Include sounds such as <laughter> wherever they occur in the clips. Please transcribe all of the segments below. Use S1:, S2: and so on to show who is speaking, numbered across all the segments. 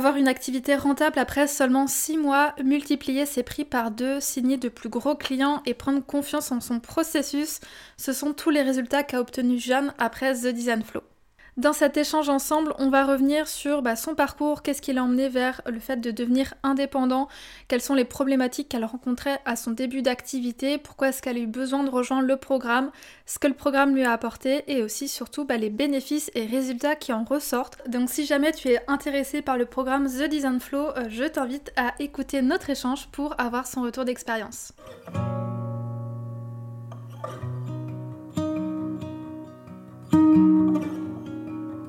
S1: Avoir une activité rentable après seulement 6 mois, multiplier ses prix par deux, signer de plus gros clients et prendre confiance en son processus, ce sont tous les résultats qu'a obtenu Jeanne après The Design Flow. Dans cet échange ensemble, on va revenir sur bah, son parcours, qu'est-ce qui l'a emmené vers le fait de devenir indépendant, quelles sont les problématiques qu'elle rencontrait à son début d'activité, pourquoi est-ce qu'elle a eu besoin de rejoindre le programme, ce que le programme lui a apporté et aussi surtout bah, les bénéfices et résultats qui en ressortent. Donc si jamais tu es intéressé par le programme The Design Flow, euh, je t'invite à écouter notre échange pour avoir son retour d'expérience.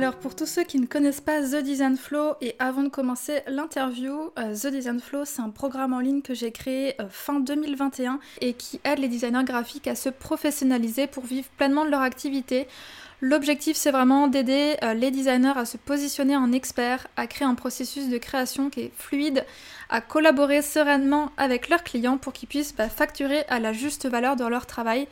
S1: Alors pour tous ceux qui ne connaissent pas The Design Flow et avant de commencer l'interview, euh, The Design Flow c'est un programme en ligne que j'ai créé euh, fin 2021 et qui aide les designers graphiques à se professionnaliser pour vivre pleinement de leur activité. L'objectif c'est vraiment d'aider euh, les designers à se positionner en experts, à créer un processus de création qui est fluide, à collaborer sereinement avec leurs clients pour qu'ils puissent bah, facturer à la juste valeur dans leur travail.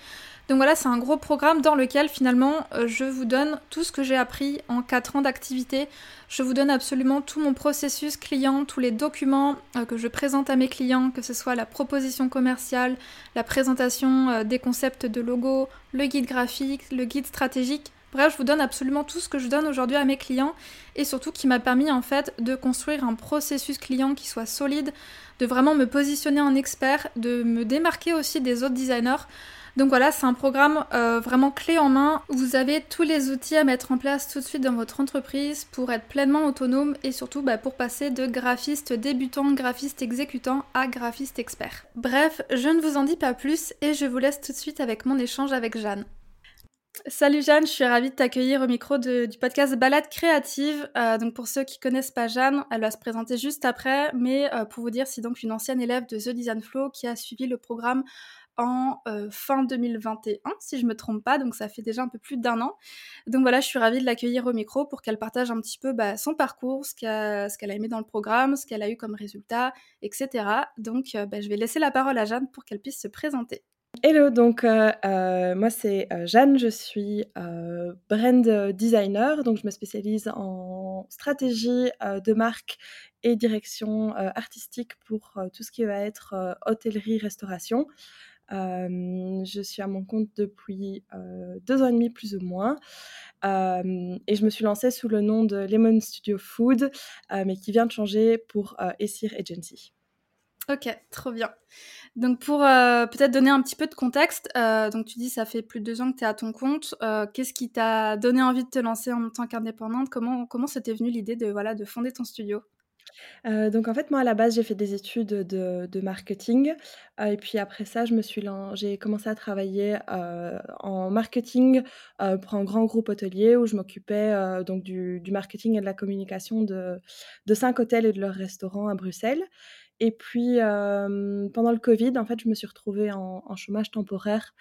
S1: Donc voilà, c'est un gros programme dans lequel finalement euh, je vous donne tout ce que j'ai appris en 4 ans d'activité. Je vous donne absolument tout mon processus client, tous les documents euh, que je présente à mes clients, que ce soit la proposition commerciale, la présentation euh, des concepts de logo, le guide graphique, le guide stratégique. Bref, je vous donne absolument tout ce que je donne aujourd'hui à mes clients et surtout qui m'a permis en fait de construire un processus client qui soit solide, de vraiment me positionner en expert, de me démarquer aussi des autres designers. Donc voilà, c'est un programme euh, vraiment clé en main. Vous avez tous les outils à mettre en place tout de suite dans votre entreprise pour être pleinement autonome et surtout bah, pour passer de graphiste débutant, graphiste exécutant à graphiste expert. Bref, je ne vous en dis pas plus et je vous laisse tout de suite avec mon échange avec Jeanne. Salut Jeanne, je suis ravie de t'accueillir au micro du podcast Balade créative. Euh, donc pour ceux qui connaissent pas Jeanne, elle va se présenter juste après, mais euh, pour vous dire, c'est donc une ancienne élève de The Design Flow qui a suivi le programme en euh, fin 2021, si je me trompe pas, donc ça fait déjà un peu plus d'un an. Donc voilà, je suis ravie de l'accueillir au micro pour qu'elle partage un petit peu bah, son parcours, ce qu'elle a, aimé dans le programme, ce qu'elle a eu comme résultat, etc. Donc euh, bah, je vais laisser la parole à Jeanne pour qu'elle puisse se présenter.
S2: Hello, donc euh, moi c'est Jeanne, je suis brand designer, donc je me spécialise en stratégie de marque et direction artistique pour tout ce qui va être hôtellerie, restauration je suis à mon compte depuis deux ans et demi plus ou moins. et je me suis lancée sous le nom de Lemon Studio Food, mais qui vient de changer pour Essir Agency.
S1: Ok, trop bien. Donc pour peut-être donner un petit peu de contexte, donc tu dis ça fait plus de deux ans que tu es à ton compte. Qu'est-ce qui t'a donné envie de te lancer en tant qu'indépendante? Comment comment c'était venu l'idée de voilà de fonder ton studio?
S2: Donc en fait, moi, à la base, j'ai fait des études de marketing, et puis après ça, j'ai commencé à travailler, en marketing, pour un grand groupe hôtelier où je m'occupais, donc du marketing et de la communication de de 5 hôtels et de leurs restaurants à Bruxelles et puis, pendant le covid, en fait, je me suis retrouvée en chômage temporaire,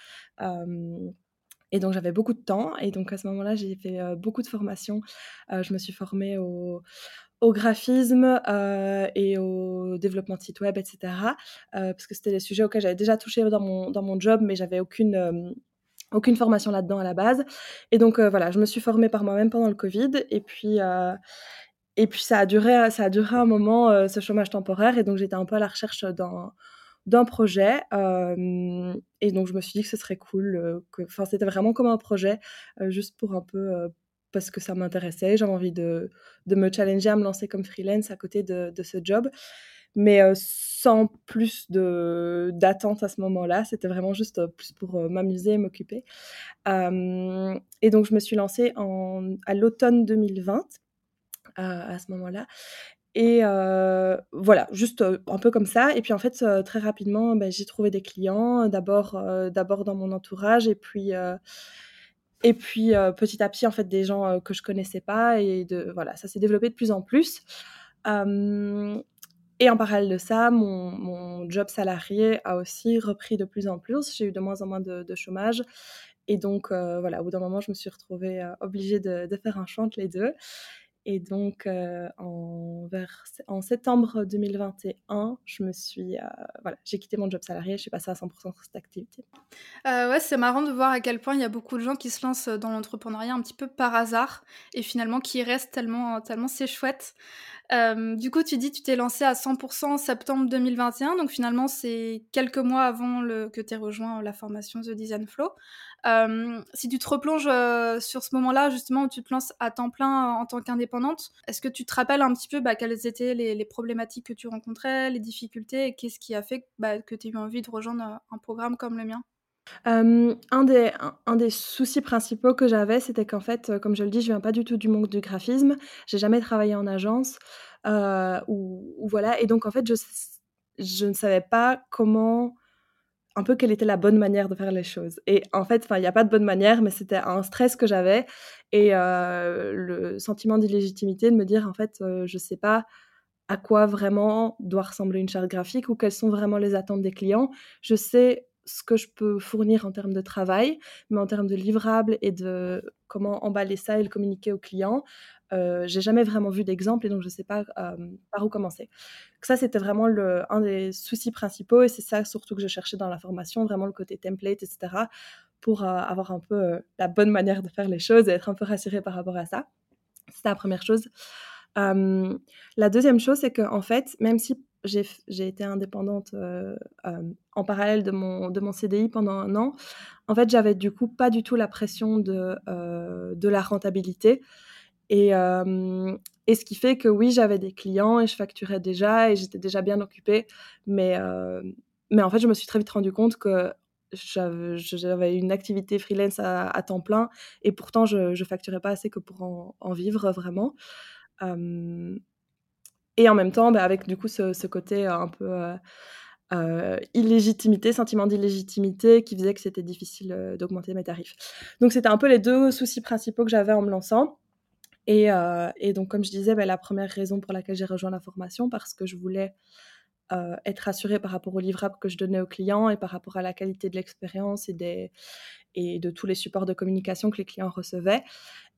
S2: et donc j'avais beaucoup de temps et donc à ce moment-là, j'ai fait, beaucoup de formations. je me suis formée au au graphisme euh, et au développement de site web, etc. Euh, parce que c'était des sujets auxquels j'avais déjà touché dans mon, dans mon job, mais j'avais aucune, euh, aucune formation là-dedans à la base. Et donc voilà, je me suis formée par moi-même pendant le Covid. Et puis, et puis ça a duré, ça a duré un moment, ce chômage temporaire. Et donc j'étais un peu à la recherche d'un projet. et donc je me suis dit que ce serait cool. Enfin, c'était vraiment comme un projet, juste pour un peu parce que ça m'intéressait. J'avais envie de, de, me challenger à me lancer comme freelance à côté de, de ce job. Mais sans plus d'attente à ce moment-là. C'était vraiment juste plus pour m'amuser et m'occuper. et donc, je me suis lancée en, à l'automne 2020, à ce moment-là. Et voilà, juste un peu comme ça. Et puis en fait, très rapidement, ben, j'ai trouvé des clients, d'abord d'abord dans mon entourage, et puis et puis petit à petit, en fait, des gens que je connaissais pas, et de voilà, ça s'est développé de plus en plus. et en parallèle de ça, mon, mon, job salarié a aussi repris de plus en plus. J'ai eu de moins en moins de, chômage. Et donc, voilà, au bout d'un moment, je me suis retrouvée obligée de, faire un choix les deux. Et donc, euh, en, septembre 2021, je me suis, euh, voilà, j'ai quitté mon job salarié, je suis passée à 100% sur cette activité.
S1: Euh, ouais, c'est marrant de voir à quel point il y a beaucoup de gens qui se lancent dans l'entrepreneuriat un petit peu par hasard et finalement qui restent tellement, tellement c'est chouette. Du coup, tu dis tu t'es lancé à 100% en septembre 2021, donc finalement c'est quelques mois avant le, que tu aies rejoint la formation The Design Flow. si tu te replonges sur ce moment-là, justement, où tu te lances à temps plein en tant qu'indépendante, est-ce que tu te rappelles un petit peu bah, quelles étaient les, problématiques que tu rencontrais, les difficultés, et qu'est-ce qui a fait bah, que tu aies eu envie de rejoindre un programme comme le mien?
S2: Un, des, un, des soucis principaux que j'avais, c'était qu'en fait, comme je le dis, je viens pas du tout du monde du graphisme. J'ai jamais travaillé en agence, ou, voilà. Et donc, en fait, je, je ne savais pas comment un peu quelle était la bonne manière de faire les choses. Et en fait, il n'y a pas de bonne manière, mais c'était un stress que j'avais et euh, le sentiment d'illégitimité de me dire, en fait, euh, je sais pas à quoi vraiment doit ressembler une charte graphique ou quelles sont vraiment les attentes des clients. Je sais ce que je peux fournir en termes de travail, mais en termes de livrables et de comment emballer ça et le communiquer aux clients, euh, j'ai jamais vraiment vu d'exemple et donc je sais pas par où commencer. ça, c'était vraiment un des soucis principaux et c'est ça surtout que je cherchais dans la formation, vraiment le côté template, etc., pour avoir un peu la bonne manière de faire les choses et être un peu rassurée par rapport à ça. C'était la première chose. la deuxième chose, c'est que en fait, même si j'ai été indépendante en parallèle de mon, de mon CDI pendant un an, en fait, j'avais du coup pas du tout la pression de, de la rentabilité. Et, et, ce qui fait que oui, j'avais des clients et je facturais déjà et j'étais déjà bien occupée. Mais, mais en fait, je me suis très vite rendu compte que j'avais une activité freelance à, temps plein et pourtant je ne facturais pas assez que pour en, vivre vraiment. Et en même temps, bah, avec du coup ce, côté un peu illégitimité, sentiment d'illégitimité qui faisait que c'était difficile d'augmenter mes tarifs. Donc c'était un peu les deux soucis principaux que j'avais en me lançant. Euh, et, donc, comme je disais, bah, la première raison pour laquelle j'ai rejoint la formation, parce que je voulais euh, être rassurée par rapport aux livrables que je donnais aux clients et par rapport à la qualité de l'expérience et, de tous les supports de communication que les clients recevaient.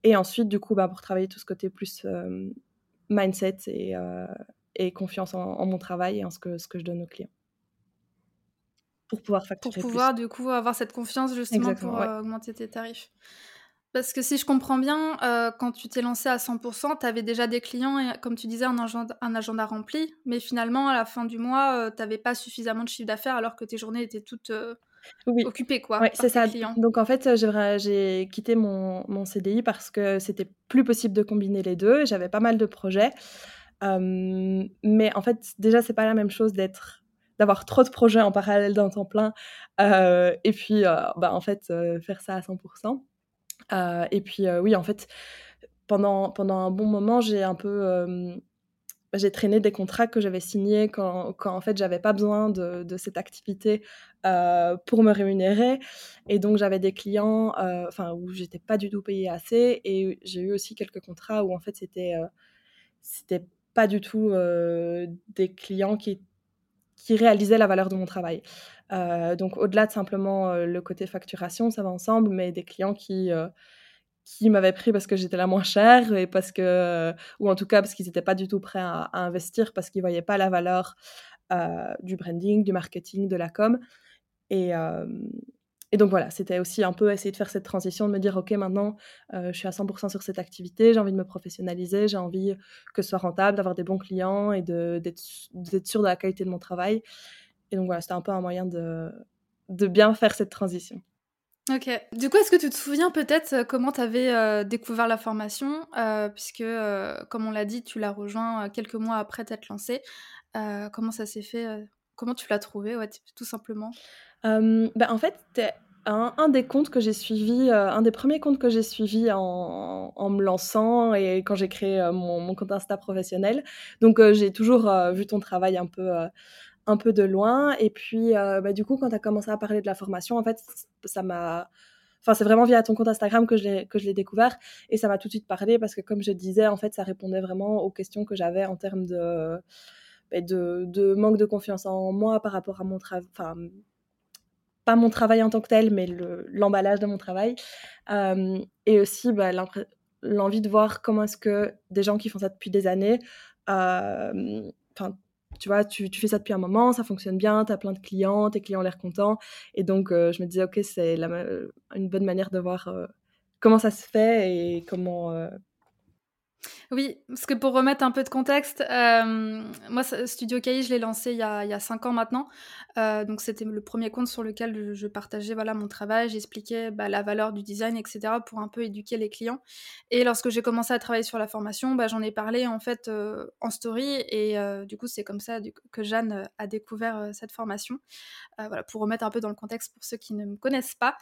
S2: Et ensuite, du coup, bah, pour travailler tout ce côté plus euh, mindset et, et confiance en, mon travail et en ce que, ce que je donne aux clients. Pour pouvoir facturer
S1: Pour pouvoir, du coup, avoir cette confiance justement pour augmenter tes tarifs. Parce que si je comprends bien, euh, quand tu t'es lancé à 100%, tu avais déjà des clients et comme tu disais, un agenda, un agenda rempli. Mais finalement, à la fin du mois, euh, tu n'avais pas suffisamment de chiffre d'affaires alors que tes journées étaient toutes euh, occupées. Quoi,
S2: oui, c'est ça. Donc en fait, j'ai quitté mon, mon, CDI parce que c'était plus possible de combiner les deux. J'avais pas mal de projets. mais en fait, déjà, c'est pas la même chose d'être d'avoir trop de projets en parallèle d'un temps plein et puis bah, en fait faire ça à 100%. Euh, et puis, euh, oui, en fait, pendant, pendant un bon moment, j'ai un peu j'ai traîné des contrats que j'avais signés quand, quand, en fait j'avais pas besoin de, de cette activité euh, pour me rémunérer. Et donc j'avais des clients enfin où j'étais pas du tout payée assez. Et j'ai eu aussi quelques contrats où en fait c'était c'était pas du tout des clients qui qui réalisaient la valeur de mon travail. Euh, donc au-delà de simplement euh, le côté facturation, ça va ensemble, mais des clients qui euh, qui m'avaient pris parce que j'étais la moins chère et parce que ou en tout cas parce qu'ils n'étaient pas du tout prêts à, investir parce qu'ils voyaient pas la valeur du branding, du marketing, de la com. Et, donc voilà, c'était aussi un peu essayer de faire cette transition, de me dire: «OK, maintenant, je suis à 100 sur cette activité, j'ai envie de me professionnaliser, j'ai envie que ce soit rentable, d'avoir des bons clients et d'être sûr de la qualité de mon travail» et donc voilà, c'était un peu un moyen de de bien faire cette transition.
S1: OK. Du coup, est-ce que tu te souviens peut-être comment tu avais, découvert la formation? puisque, comme on l'a dit, tu l'as rejoint, quelques mois après t'être lancée. comment ça s'est fait, comment tu l'as trouvé, ouais, tout simplement?
S2: Bah, en fait, c'était un des comptes que j'ai suivi, un des premiers comptes que j'ai suivi en en me lançant et quand j'ai créé, mon mon compte Insta professionnel. Donc j'ai toujours, vu ton travail un peu, un peu de loin et puis, bah, du coup, quand tu as commencé à parler de la formation, en fait, ça m'a enfin, c'est vraiment via ton compte Instagram que je l'ai que je l'ai découvert et ça m'a tout de suite parlé parce que comme je disais, en fait, ça répondait vraiment aux questions que j'avais en termes de, beh, de manque de confiance en moi par rapport à mon travail pas mon travail en tant que tel, mais l'emballage de mon travail, et aussi, bah, l'envie de voir comment est-ce que des gens qui font ça depuis des années, enfin tu vois, tu, fais ça depuis un moment, ça fonctionne bien, tu as plein de clients, tes clients ont l'air contents. Et donc, euh, je me disais, OK, c'est une bonne manière de voir euh, comment ça se fait et comment, euh,
S1: oui, parce que pour remettre un peu de contexte, euh, moi, Studio KI, je l'ai lancé il y a, 5 ans maintenant. Euh, donc, c'était le premier compte sur lequel je, partageais voilà, mon travail, j'expliquais bah, la valeur du design, etc., pour un peu éduquer les clients. Et lorsque j'ai commencé à travailler sur la formation, bah, j'en ai parlé en fait euh, en story. Et du coup, c'est comme ça que Jeanne a découvert cette formation. voilà, pour remettre un peu dans le contexte pour ceux qui ne me connaissent pas.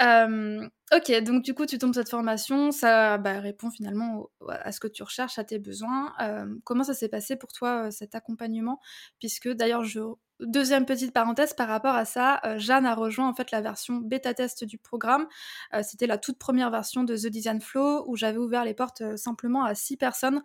S1: ok, donc du coup, tu tombes cette formation, ça bah, répond finalement à ce que tu recherches, à tes besoins. comment ça s'est passé pour toi, cet accompagnement? Puisque d'ailleurs, je... deuxième petite parenthèse par rapport à ça, Jeanne a rejoint en fait la version bêta test du programme. C'était la toute première version de The Design Flow où j'avais ouvert les portes simplement à six personnes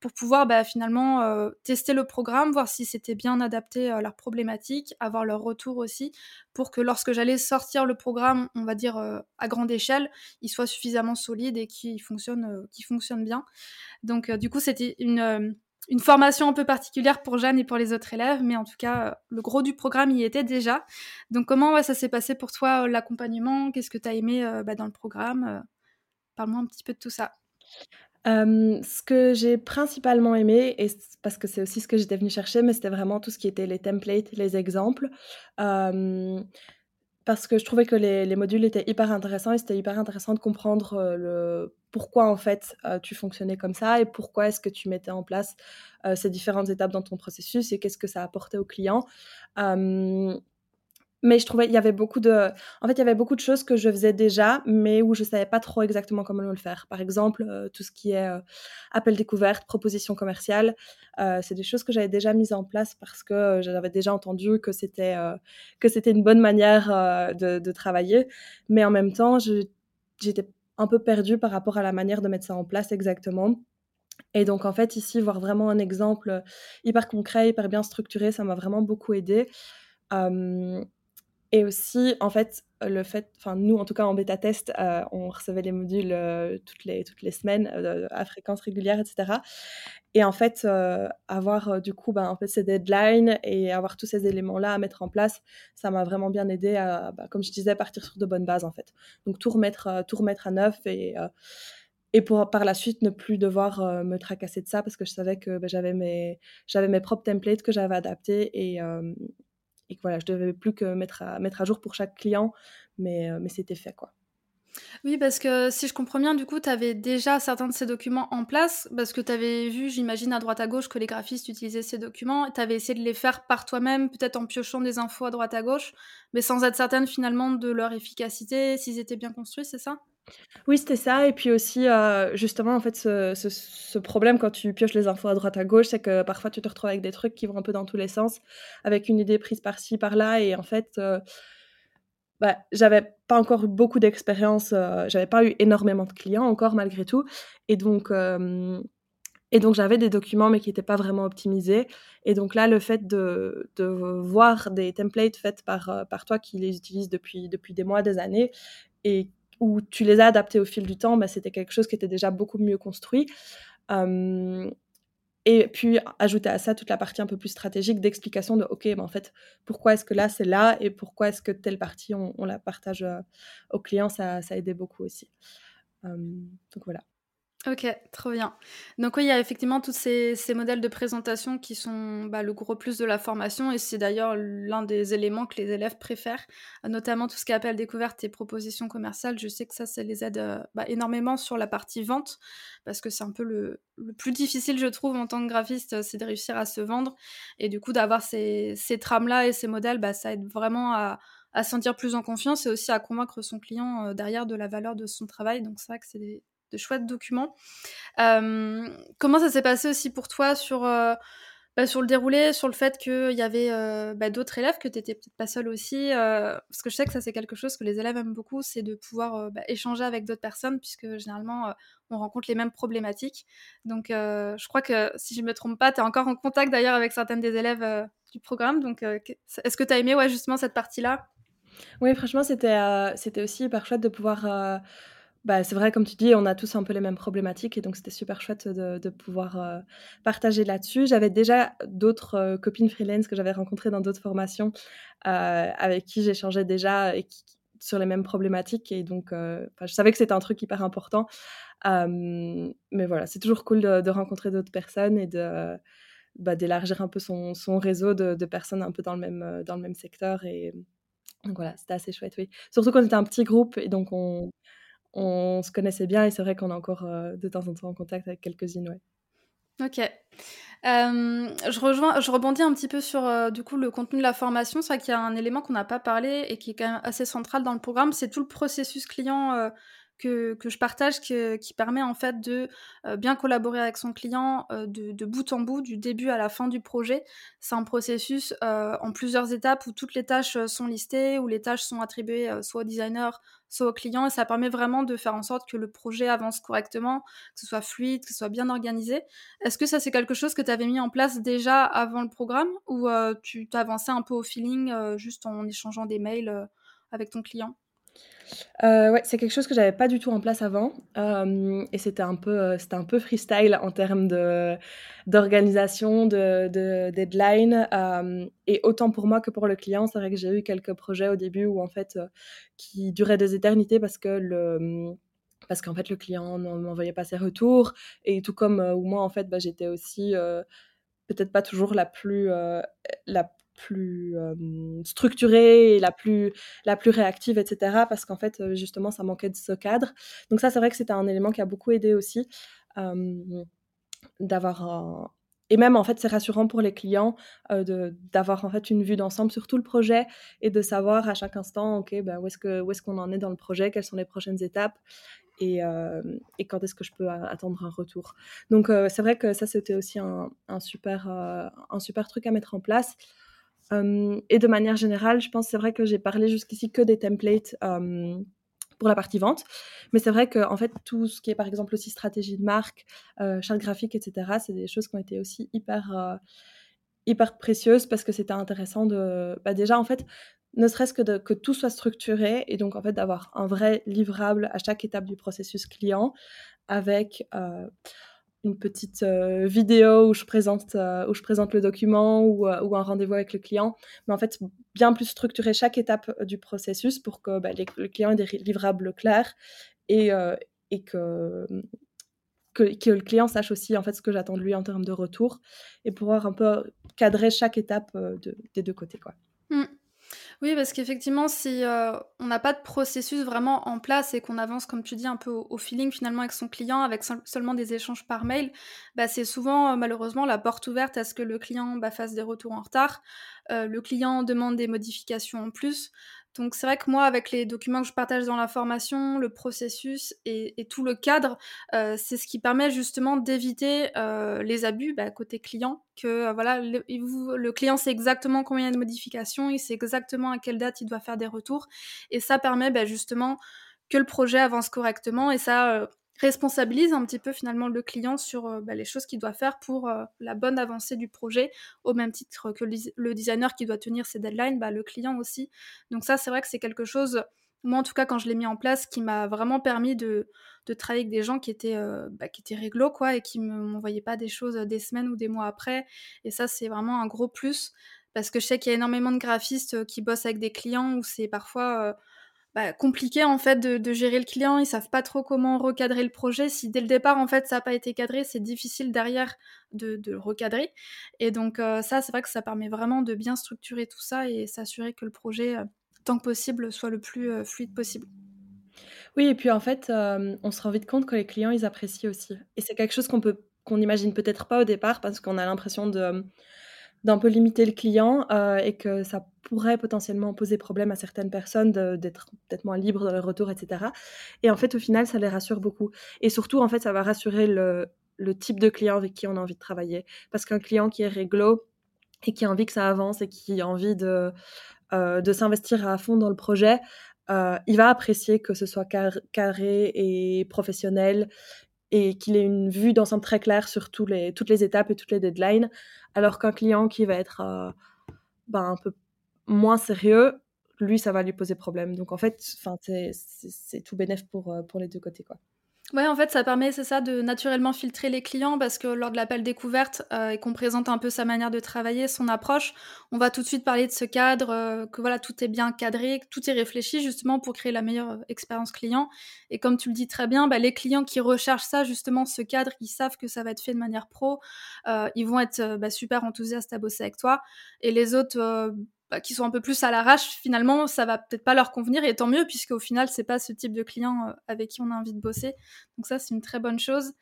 S1: pour pouvoir bah, finalement euh, tester le programme, voir si c'était bien adapté à leurs problématiques, avoir leur retour aussi, pour que lorsque j'allais sortir le programme, on va dire euh, à grande échelle, il soit suffisamment solide et qu'il fonctionne, euh, fonctionne bien. Donc du coup, c'était une, une formation un peu particulière pour Jeanne et pour les autres élèves, mais en tout cas, le gros du programme y était déjà. Donc comment ça s'est passé pour toi, l'accompagnement? Qu'est-ce que tu as aimé bah, dans le programme Parle-moi un petit peu de tout ça
S2: ce que j'ai principalement aimé et parce que c'est aussi ce que j'étais venue chercher, mais c'était vraiment tout ce qui était les templates, les exemples. parce que je trouvais que les les modules étaient hyper intéressants et c'était hyper intéressant de comprendre, le pourquoi en fait, tu fonctionnais comme ça et pourquoi est-ce que tu mettais en place, ces différentes étapes dans ton processus et qu'est-ce que ça apportait aux clients. Mais je trouvais il y avait beaucoup de en fait, il y avait beaucoup de choses que je faisais déjà, mais où je savais pas trop exactement comment le faire. Par exemple, euh, tout ce qui est, euh, appel découverte, proposition commerciale, euh, c'est des choses que j'avais déjà mises en place parce que, j'avais déjà entendu que c'était, que c'était une bonne manière, de de travailler. Mais en même temps, j'étais un peu perdue par rapport à la manière de mettre ça en place exactement. Et donc en fait, ici, voir vraiment un exemple, hyper concret, hyper bien structuré, ça m'a vraiment beaucoup aidée. Et aussi, en fait, le fait, enfin nous en tout cas en bêta test, euh, on recevait les modules euh, toutes les toutes les semaines euh, à fréquence régulière, etc. Et en fait, avoir du coup, ben, en fait ces deadlines et avoir tous ces éléments-là à mettre en place, ça m'a vraiment bien aidé à, bah, comme je disais, partir sur de bonnes bases en fait. Donc tout remettre tout remettre à neuf et et pour par la suite ne plus devoir me tracasser de ça parce que je savais que ben, j'avais mes mes propres templates que j'avais adaptés et et que voilà, je devais plus que mettre à, mettre à jour pour chaque client, mais, euh, mais c'était fait quoi.
S1: Oui, parce que si je comprends bien, du coup, tu avais déjà certains de ces documents en place, parce que tu avais vu, j'imagine, à droite à gauche que les graphistes utilisaient ces documents, et tu avais essayé de les faire par toi-même, peut-être en piochant des infos à droite à gauche, mais sans être certaine finalement de leur efficacité, s'ils étaient bien construits, c'est ça?
S2: Oui, c'était ça. Et puis aussi, euh, justement, en fait, ce problème quand tu pioches les infos à droite à gauche, c'est que parfois tu te retrouves avec des trucs qui vont un peu dans tous les sens, avec une idée prise par-ci par-là. Et en fait, euh, bah, j'avais pas encore eu beaucoup d'expérience, euh, j'avais pas eu énormément de clients encore malgré tout. Et donc et donc j'avais des documents mais qui étaient pas vraiment optimisés. Et donc là, le fait de voir des templates faits par, par toi qui les utilisent depuis depuis des mois, des années et où tu les as adaptés au fil du temps, bah, c'était quelque chose qui était déjà beaucoup mieux construit. et puis ajouter à ça toute la partie un peu plus stratégique d'explication de OK, ben, en fait, pourquoi est-ce que là c'est là et pourquoi est-ce que telle partie on, la partage aux clients, ça, ça a aidé beaucoup aussi. donc voilà.
S1: Ok, trop bien. Donc oui, il y a effectivement tous ces, modèles de présentation qui sont bah, le gros plus de la formation et c'est d'ailleurs l'un des éléments que les élèves préfèrent, notamment tout ce qui appelle découverte et proposition commerciale. Je sais que ça, ça les aide euh, bah, énormément sur la partie vente parce que c'est un peu le, plus difficile, je trouve, en tant que graphiste, c'est de réussir à se vendre et du coup d'avoir ces, trames-là et ces modèles, bah, ça aide vraiment à, à se sentir plus en confiance et aussi à convaincre son client euh, derrière de la valeur de son travail. Donc c'est vrai que c'est des de chouettes documents. Euh, comment ça s'est passé aussi pour toi sur, euh, bah, sur le déroulé, sur le fait qu'il y avait euh, bah, d'autres élèves, que tu n'étais peut-être pas seule aussi Parce que je sais que ça, c'est quelque chose que les élèves aiment beaucoup, c'est de pouvoir bah, échanger avec d'autres personnes, puisque généralement, on rencontre les mêmes problématiques. Donc, je crois que si je ne me trompe pas, tu es encore en contact d'ailleurs avec certaines des élèves du programme. Donc, est-ce que tu as aimé ouais, justement cette partie-là?
S2: Oui, franchement, c'était aussi hyper chouette de pouvoir bah, c'est vrai, comme tu dis, on a tous un peu les mêmes problématiques et donc c'était super chouette de, pouvoir euh, partager là-dessus. J'avais déjà d'autres euh, copines freelance que j'avais rencontrées dans d'autres formations euh, avec qui j'échangeais déjà sur les mêmes problématiques et donc je savais que c'était un truc hyper important. mais voilà, c'est toujours cool de, rencontrer d'autres personnes et de bah, d'élargir un peu son, réseau de, de, personnes un peu dans le même, dans le même secteur et donc voilà, c'était assez chouette, oui. Surtout qu'on était un petit groupe et donc on on se connaissait bien et c'est vrai qu'on est encore euh, de temps en temps en contact avec quelques-unes.
S1: Ok. je, rejoins, je rebondis un petit peu sur euh, du coup le contenu de la formation. C'est vrai qu'il y a un élément qu'on n'a pas parlé et qui est quand même assez central dans le programme, c'est tout le processus client euh, que, je partage qui permet en fait de euh, bien collaborer avec son client euh, de, bout en bout, du début à la fin du projet. C'est un processus euh, en plusieurs étapes où toutes les tâches sont listées, où les tâches sont attribuées soit au designer, soit au client, et ça permet vraiment de faire en sorte que le projet avance correctement, que ce soit fluide, que ce soit bien organisé. Est-ce que ça c'est quelque chose que tu avais mis en place déjà avant le programme ou tu t'avançais un peu au feeling juste en échangeant des mails avec ton client?
S2: Euh, ouais, c'est quelque chose que j'avais pas du tout en place avant, euh, et c'était un peu, euh, un peu freestyle en termes d'organisation, de de deadline, et autant pour moi que pour le client. C'est vrai que j'ai eu quelques projets au début où en fait, qui duraient des éternités parce que le parce qu'en fait le client ne m'envoyait pas ses retours et tout comme, moi en fait, bah, j'étais aussi, peut-être pas toujours la plus, la plus structurée et la plus, la plus réactive, etc. Parce qu'en fait, justement, ça manquait de ce cadre. Donc ça, c'est vrai que c'était un élément qui a beaucoup aidé aussi d'avoir Et même, en fait, c'est rassurant pour les clients d'avoir en fait une vue d'ensemble sur tout le projet et de savoir à chaque instant, OK, ben, où est-ce qu'on est qu'on en est dans le projet, quelles sont les prochaines étapes et, et quand est-ce que je peux attendre un retour. Donc, c'est vrai que ça, c'était aussi un super, un super truc à mettre en place et de manière générale, je pense c'est vrai que j'ai parlé jusqu'ici que des templates pour la partie vente. Mais c'est vrai que en fait, tout ce qui est par exemple aussi stratégie de marque, euh, charte graphique, etc., c'est des choses qui ont été aussi hyper, hyper précieuses parce que c'était intéressant de. Bah, déjà, en fait, ne serait-ce que, de, que tout soit structuré et donc en fait d'avoir un vrai livrable à chaque étape du processus client avec une petite euh, vidéo où je présente euh, où je présente le document ou, euh, ou un rendez-vous avec le client mais en fait bien plus structurer chaque étape du processus pour que bah, le client ait des livrables clairs et, et que, que, le client sache aussi en fait ce que j'attends de lui en termes de retour et pouvoir un peu cadrer chaque étape de, des deux côtés quoi.
S1: Mmh. Oui, parce qu'effectivement, si euh, on n'a pas de processus vraiment en place et qu'on avance, comme tu dis, un peu au, feeling finalement avec son client, avec seulement des échanges par mail, bah, c'est souvent euh, malheureusement la porte ouverte à ce que le client bah, fasse des retours en retard. Euh, le client demande des modifications en plus. Donc c'est vrai que moi, avec les documents que je partage dans la formation, le processus et, tout le cadre, euh, c'est ce qui permet justement d'éviter euh, les abus bah, côté client. Que euh, voilà, le, client sait exactement combien il y a de modifications, il sait exactement à quelle date il doit faire des retours, et ça permet bah, justement que le projet avance correctement et ça responsabilise un petit peu finalement le client sur euh, bah, les choses qu'il doit faire pour euh, la bonne avancée du projet, au même titre que le, designer qui doit tenir ses deadlines, bah, le client aussi. Donc ça, c'est vrai que c'est quelque chose moi en tout cas quand je l'ai mis en place, qui m'a vraiment permis de, de travailler avec des gens qui étaient, euh, bah, qui étaient réglo, quoi, et qui ne m'envoyaient pas des choses des semaines ou des mois après. Et ça, c'est vraiment un gros plus, parce que je sais qu'il y a énormément de graphistes qui bossent avec des clients où c'est parfois bah, compliqué en fait de, gérer le client. Ils savent pas trop comment recadrer le projet. Si dès le départ en fait ça n'a pas été cadré, c'est difficile derrière de, le recadrer. Et donc ça, c'est vrai que ça permet vraiment de bien structurer tout ça et s'assurer que le projet, tant que possible, soit le plus fluide possible.
S2: Oui, et puis en fait, on se rend vite compte que les clients, ils apprécient aussi. Et c'est quelque chose qu'on peut qu'on n'imagine peut-être pas au départ parce qu'on a l'impression de d'un peu limiter le client euh, et que ça pourrait potentiellement poser problème à certaines personnes d'être peut-être moins libres dans le retour, etc. Et en fait, au final, ça les rassure beaucoup. Et surtout, en fait, ça va rassurer le, le type de client avec qui on a envie de travailler. Parce qu'un client qui est réglo et qui a envie que ça avance et qui a envie de, euh, de s'investir à fond dans le projet, euh, il va apprécier que ce soit carré et professionnel et qu'il ait une vue d'ensemble très claire sur les, toutes les étapes et toutes les deadlines, alors qu'un client qui va être euh, ben, un peu moins sérieux, lui, ça va lui poser problème. Donc en fait, c'est tout bénéf pour, euh, pour les deux côtés. quoi.
S1: Ouais, en fait, ça permet, c'est ça, de naturellement filtrer les clients parce que lors de l'appel découverte euh, et qu'on présente un peu sa manière de travailler, son approche, on va tout de suite parler de ce cadre, euh, que voilà, tout est bien cadré, que tout est réfléchi justement pour créer la meilleure euh, expérience client. Et comme tu le dis très bien, bah, les clients qui recherchent ça, justement, ce cadre, ils savent que ça va être fait de manière pro, ils vont être bah, super enthousiastes à bosser avec toi. Et les autres bah, qui sont un peu plus à l'arrache, finalement, ça va peut-être pas leur convenir, et tant mieux, puisque au final, c'est pas ce type de client euh, avec qui on a envie de bosser. Donc ça, c'est une très bonne chose.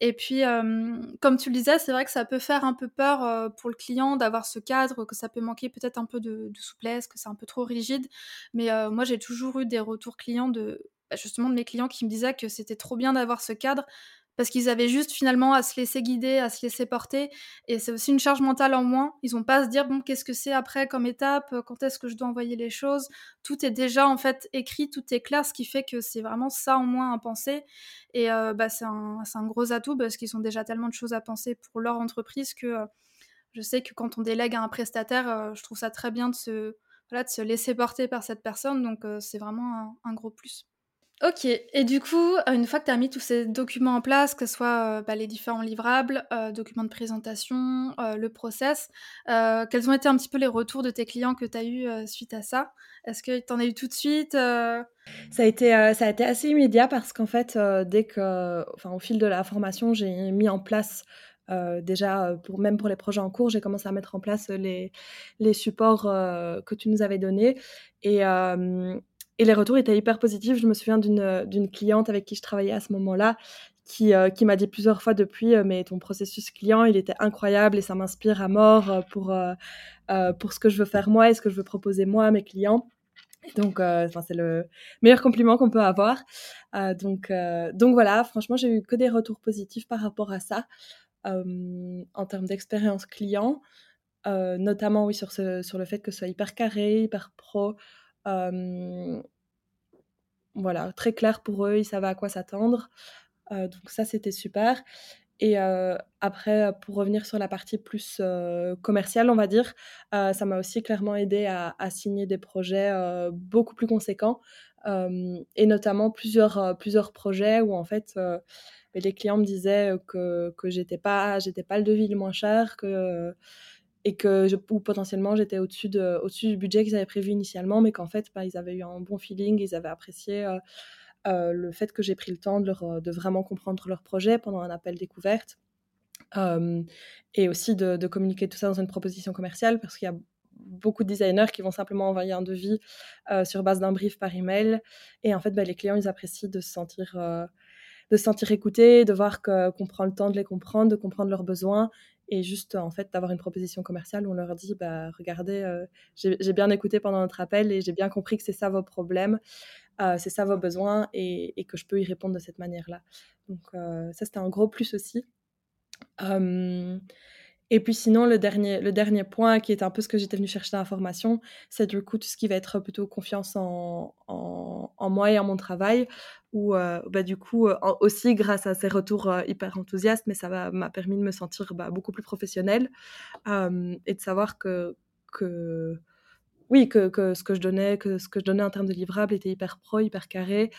S1: Et puis, euh, comme tu le disais, c'est vrai que ça peut faire un peu peur euh, pour le client d'avoir ce cadre, que ça peut manquer peut-être un peu de, souplesse, que c'est un peu trop rigide. Mais moi, j'ai toujours eu des retours clients de bah, justement de mes clients qui me disaient que c'était trop bien d'avoir ce cadre parce qu'ils avaient juste finalement à se laisser guider, à se laisser porter. Et c'est aussi une charge mentale en moins. Ils n'ont pas à se dire, bon, qu'est-ce que c'est après comme étape Quand est-ce que je dois envoyer les choses Tout est déjà en fait écrit, tout est clair, ce qui fait que c'est vraiment ça en moins à penser. Et euh, bah, c'est un, un, gros atout parce qu'ils ont déjà tellement de choses à penser pour leur entreprise que euh, je sais que quand on délègue à un prestataire, euh, je trouve ça très bien de se laisser porter par cette personne. Donc c'est vraiment un gros plus. Ok, et du coup, une fois que tu as mis tous ces documents en place, que ce soit euh, bah, les différents livrables, euh, documents de présentation, euh, le process, quels ont été un petit peu les retours de tes clients que tu as eu suite à ça? Est-ce que tu en as eu tout de suite ça,
S2: a été, ça a été assez immédiat parce qu'en fait, dès que, enfin, au fil de la formation, j'ai mis en place déjà, pour, même pour les projets en cours, j'ai commencé à mettre en place les, les supports que tu nous avais donnés. Et et les retours étaient hyper positifs. Je me souviens d'une euh, cliente avec qui je travaillais à ce moment-là qui, euh, qui m'a dit plusieurs fois depuis, euh, mais ton processus client, il était incroyable et ça m'inspire à mort pour, pour ce que je veux faire moi et ce que je veux proposer moi à mes clients. Donc, c'est le meilleur compliment qu'on peut avoir. donc, donc voilà, franchement, j'ai eu que des retours positifs par rapport à ça en termes d'expérience client, notamment oui sur, ce, sur le fait que ce soit hyper carré, hyper pro, voilà, très clair pour eux, ils savaient à quoi s'attendre. donc ça, c'était super. Et après, pour revenir sur la partie plus commerciale, on va dire, ça m'a aussi clairement aidé à, signer des projets beaucoup plus conséquents, et notamment plusieurs, plusieurs projets où en fait les clients me disaient que, que j'étais pas, j'étais pas le devis le moins cher, que et que ou potentiellement j'étais au-dessus de, au du budget qu'ils avaient prévu initialement, mais qu'en fait, bah, ils avaient eu un bon feeling, ils avaient apprécié euh, euh, le fait que j'ai pris le temps de, euh, vraiment comprendre leur projet pendant un appel découverte. et aussi de, communiquer tout ça dans une proposition commerciale, parce qu'il y a beaucoup de designers qui vont simplement envoyer un devis sur base d'un brief par email. Et en fait, bah, les clients, ils apprécient de se sentir de se sentir écoutés, de voir qu'on prend le temps de les comprendre, de comprendre leurs besoins et juste en fait d'avoir une proposition commerciale où on leur dit bah regardez euh, j'ai bien écouté pendant notre appel et j'ai bien compris que c'est ça vos problèmes euh, c'est ça vos besoins et, que je peux y répondre de cette manière là donc euh, ça c'était un gros plus aussi et puis sinon, le dernier, le dernier point, qui est un peu ce que j'étais venue chercher dans la c'est du coup tout ce qui va être plutôt confiance en, en, moi et en mon travail, où euh, bah, du coup, euh, aussi grâce à ces retours euh, hyper enthousiastes, mais ça m'a permis de me sentir bah, beaucoup plus professionnelle et de savoir que, que oui, que, que, ce que je donnais, que ce que je donnais en termes de livrables était hyper pro, hyper carré,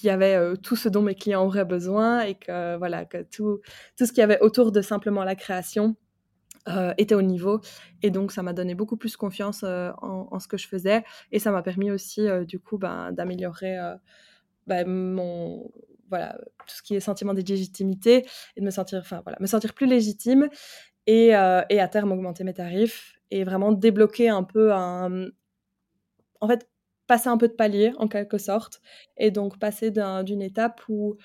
S2: qu'il y avait euh, tout ce dont mes clients auraient besoin et que voilà que tout, tout ce qu'il y avait autour de simplement la création euh, était au niveau. Et donc, ça m'a donné beaucoup plus confiance euh, en, en, ce que je faisais. Et ça m'a permis aussi, du coup, ben, d'améliorer ben, mon, voilà, tout ce qui est sentiment de légitimité et de me sentir, enfin, voilà, me sentir plus légitime et, et à terme augmenter mes tarifs et vraiment débloquer un peu un. En fait, passer un peu de palier en quelque sorte et donc passer d'une étape où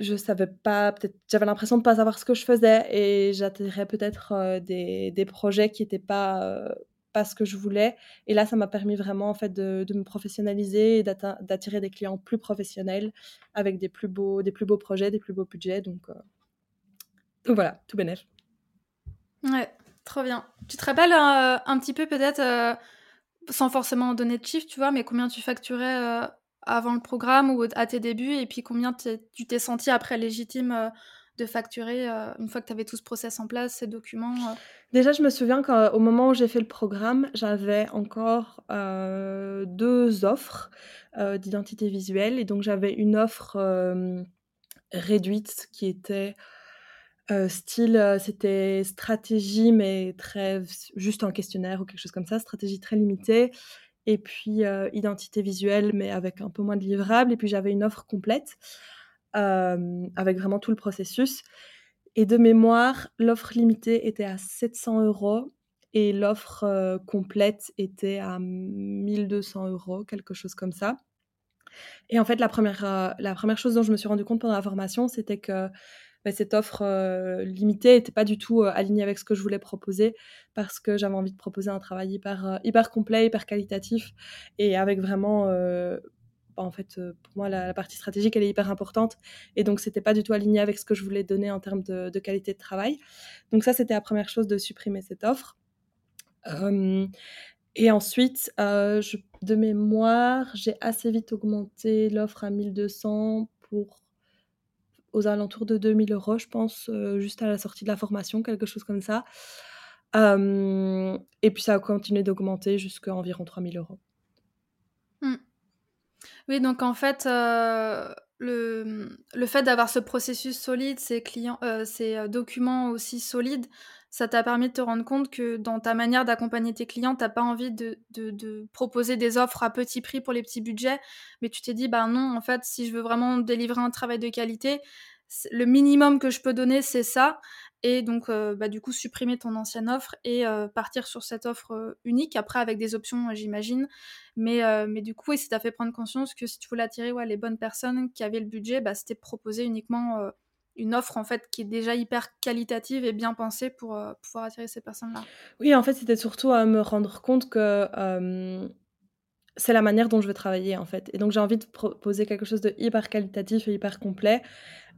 S2: je savais pas, peut-être, j'avais l'impression de pas savoir ce que je faisais et j'attirais peut-être euh, des, des, projets qui n'étaient pas, euh, pas ce que je voulais. Et là, ça m'a permis vraiment en fait de, de me professionnaliser et d'attirer des clients plus professionnels avec des plus beaux, des plus beaux projets, des plus beaux budgets. Donc, euh... voilà, tout bénef.
S1: Ouais, trop bien. Tu te rappelles un petit peu peut-être, sans forcément donner de chiffres, tu vois, mais combien tu facturais avant le programme ou à tes débuts et puis combien tu t'es senti après légitime euh, de facturer euh, une fois que tu avais tout ce process en place, ces documents euh?
S2: Déjà, je me souviens qu'au moment où j'ai fait le programme, j'avais encore deux offres d'identité visuelle et donc j'avais une offre réduite qui était style, c'était stratégie mais très juste un questionnaire ou quelque chose comme ça, stratégie très limitée et puis euh, identité visuelle, mais avec un peu moins de livrables. Et puis j'avais une offre complète euh, avec vraiment tout le processus. Et de mémoire, l'offre limitée était à 700 euros et l'offre euh, complète était à 1200 euros, quelque chose comme ça. Et en fait, la première, la chose dont je me suis rendu compte pendant la formation, c'était que bah, cette offre euh, limitée n'était pas du tout euh, alignée avec ce que je voulais proposer parce que j'avais envie de proposer un travail hyper, euh, hyper complet, hyper qualitatif et avec vraiment bah, en fait, pour moi, la, partie stratégique, elle est hyper importante. Et donc, c'était pas du tout aligné avec ce que je voulais donner en termes de, qualité de travail. Donc, ça, c'était la première chose de supprimer cette offre. et ensuite, je, de mémoire, j'ai assez vite augmenté l'offre à 1200 pour aux alentours de 2000 euros, je pense, euh, juste à la sortie de la formation, quelque chose comme ça. Euh, et puis ça a continué d'augmenter jusqu'à environ 3000 euros.
S1: Mmh. Oui, donc en fait, euh, le, le fait d'avoir ce processus solide, ces, clients, ces documents aussi solides, ça t'a permis de te rendre compte que dans ta manière d'accompagner tes clients, tu n'as pas envie de, proposer des offres à petit prix pour les petits budgets, mais tu t'es dit, bah non, en fait, si je veux vraiment délivrer un travail de qualité, le minimum que je peux donner, c'est ça. Et donc, euh, bah, du coup, supprimer ton ancienne offre et euh, partir sur cette offre euh, unique, après avec des options, j'imagine. Mais, mais du coup, oui, ça t'a fait prendre conscience que si tu voulais attirer ouais, les bonnes personnes qui avaient le budget, bah, c'était proposer uniquement une offre en fait qui est déjà hyper qualitative et bien pensée pour pouvoir attirer ces personnes-là.
S2: Oui, en fait, c'était surtout à me rendre compte que c'est la manière dont je veux travailler en fait. Et donc j'ai envie de proposer quelque chose de hyper qualitatif et hyper complet.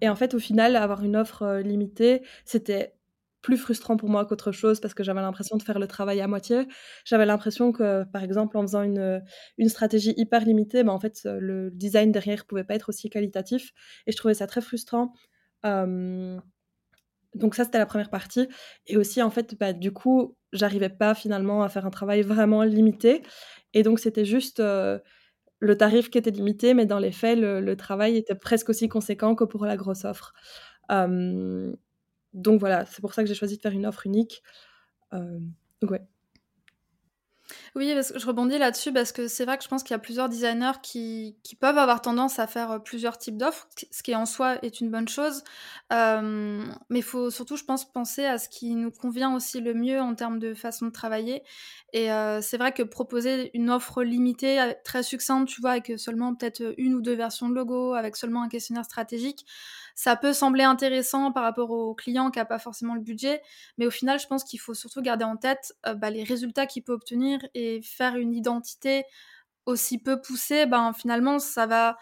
S2: Et en fait, au final, avoir une offre euh, limitée, c'était plus frustrant pour moi qu'autre chose parce que j'avais l'impression de faire le travail à moitié. J'avais l'impression que, par exemple, en faisant une, une stratégie hyper limitée, bah, en fait, le design derrière pouvait pas être aussi qualitatif. Et je trouvais ça très frustrant. Donc ça, c'était la première partie. Et aussi, en fait, bah, du coup, j'arrivais pas finalement à faire un travail vraiment limité. Et donc, c'était juste le tarif qui était limité, mais dans les faits, le, travail était presque aussi conséquent que pour la grosse offre. donc voilà, c'est pour ça que j'ai choisi de faire une offre unique. ouais.
S1: Oui, parce que je rebondis là-dessus parce que c'est vrai que je pense qu'il y a plusieurs designers qui, qui, peuvent avoir tendance à faire euh, plusieurs types d'offres, ce qui en soi est une bonne chose. Euh, mais il faut surtout, je pense, penser à ce qui nous convient aussi le mieux en termes de façon de travailler. Et euh, c'est vrai que proposer une offre limitée, euh, très succincte, tu vois, avec seulement peut-être une ou deux versions de logo, avec seulement un questionnaire stratégique, ça peut sembler intéressant par rapport au client qui n'a pas forcément le budget, mais au final, je pense qu'il faut surtout garder en tête euh, bah, les résultats qu'il peut obtenir et faire une identité aussi peu poussée, ben, finalement, ça va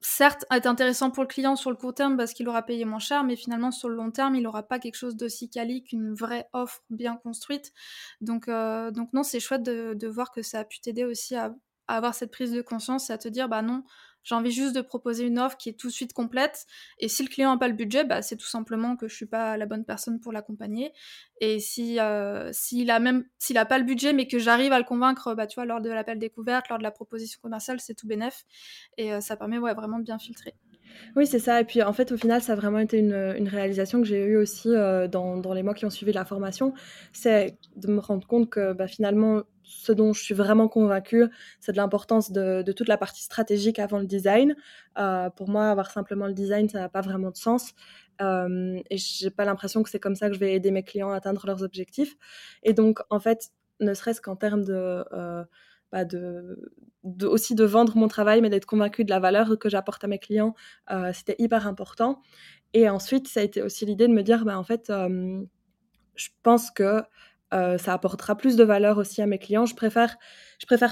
S1: certes être intéressant pour le client sur le court terme parce qu'il aura payé moins cher, mais finalement sur le long terme, il n'aura pas quelque chose d'aussi quali qu'une vraie offre bien construite. Donc, euh, non, c'est chouette de, voir que ça a pu t'aider aussi à, à, avoir cette prise de conscience et à te dire, bah non, J'ai envie juste de proposer une offre qui est tout de suite complète. Et si le client n'a pas le budget, bah, c'est tout simplement que je suis pas la bonne personne pour l'accompagner. Et si euh, s'il a pas le budget, mais que j'arrive à le convaincre, bah, tu vois, lors de l'appel découverte, lors de la proposition commerciale, c'est tout bénef. Et euh, ça permet ouais, vraiment de bien filtrer.
S2: Oui, c'est ça. Et puis, en fait, au final, ça a vraiment été une, réalisation que j'ai eue aussi euh, dans, dans, les mois qui ont suivi la formation. C'est de me rendre compte que bah, finalement, ce dont je suis vraiment convaincue, c'est de l'importance de, toute la partie stratégique avant le design. Euh, pour moi, avoir simplement le design, ça n'a pas vraiment de sens. Euh, et j'ai pas l'impression que c'est comme ça que je vais aider mes clients à atteindre leurs objectifs. Et donc, en fait, ne serait-ce qu'en termes de euh, bah, de, aussi de vendre mon travail, mais d'être convaincue de la valeur que j'apporte à mes clients, euh, c'était hyper important. Et ensuite, ça a été aussi l'idée de me dire, bah, en fait, je pense que euh, ça apportera plus de valeur aussi à mes clients. Je préfère,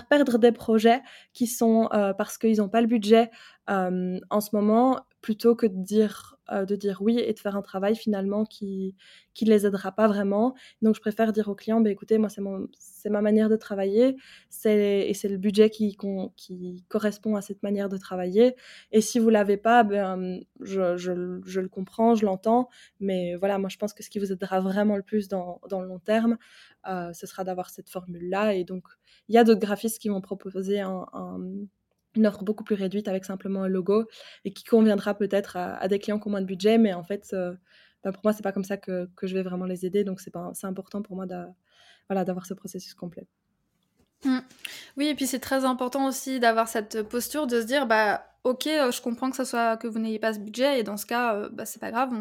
S2: perdre des projets qui sont euh, parce qu'ils n'ont pas le budget euh, en ce moment plutôt que de dire, euh, de dire oui et de faire un travail finalement qui qui les aidera pas vraiment. Donc je préfère dire aux clients, bah, écoutez, moi c'est ma manière de travailler, et c'est le budget qui qui correspond à cette manière de travailler. Et si vous l'avez pas, ben je, je, je le comprends, je l'entends, mais voilà, moi je pense que ce qui vous aidera vraiment le plus dans dans le long terme, euh, ce sera d'avoir cette formule là. Et donc il y a d'autres graphistes qui vont proposer un, un une offre beaucoup plus réduite avec simplement un logo et qui conviendra peut-être à, des clients qui ont moins de budget, mais en fait, euh, ben pour moi, c'est pas comme ça que, que, je vais vraiment les aider, donc c'est important pour moi d'avoir ce processus complet.
S1: Mmh. Oui, et puis c'est très important aussi d'avoir cette posture de se dire, bah ok, euh, je comprends que ça soit que vous n'ayez pas ce budget, et dans ce cas, euh, bah, c'est pas grave,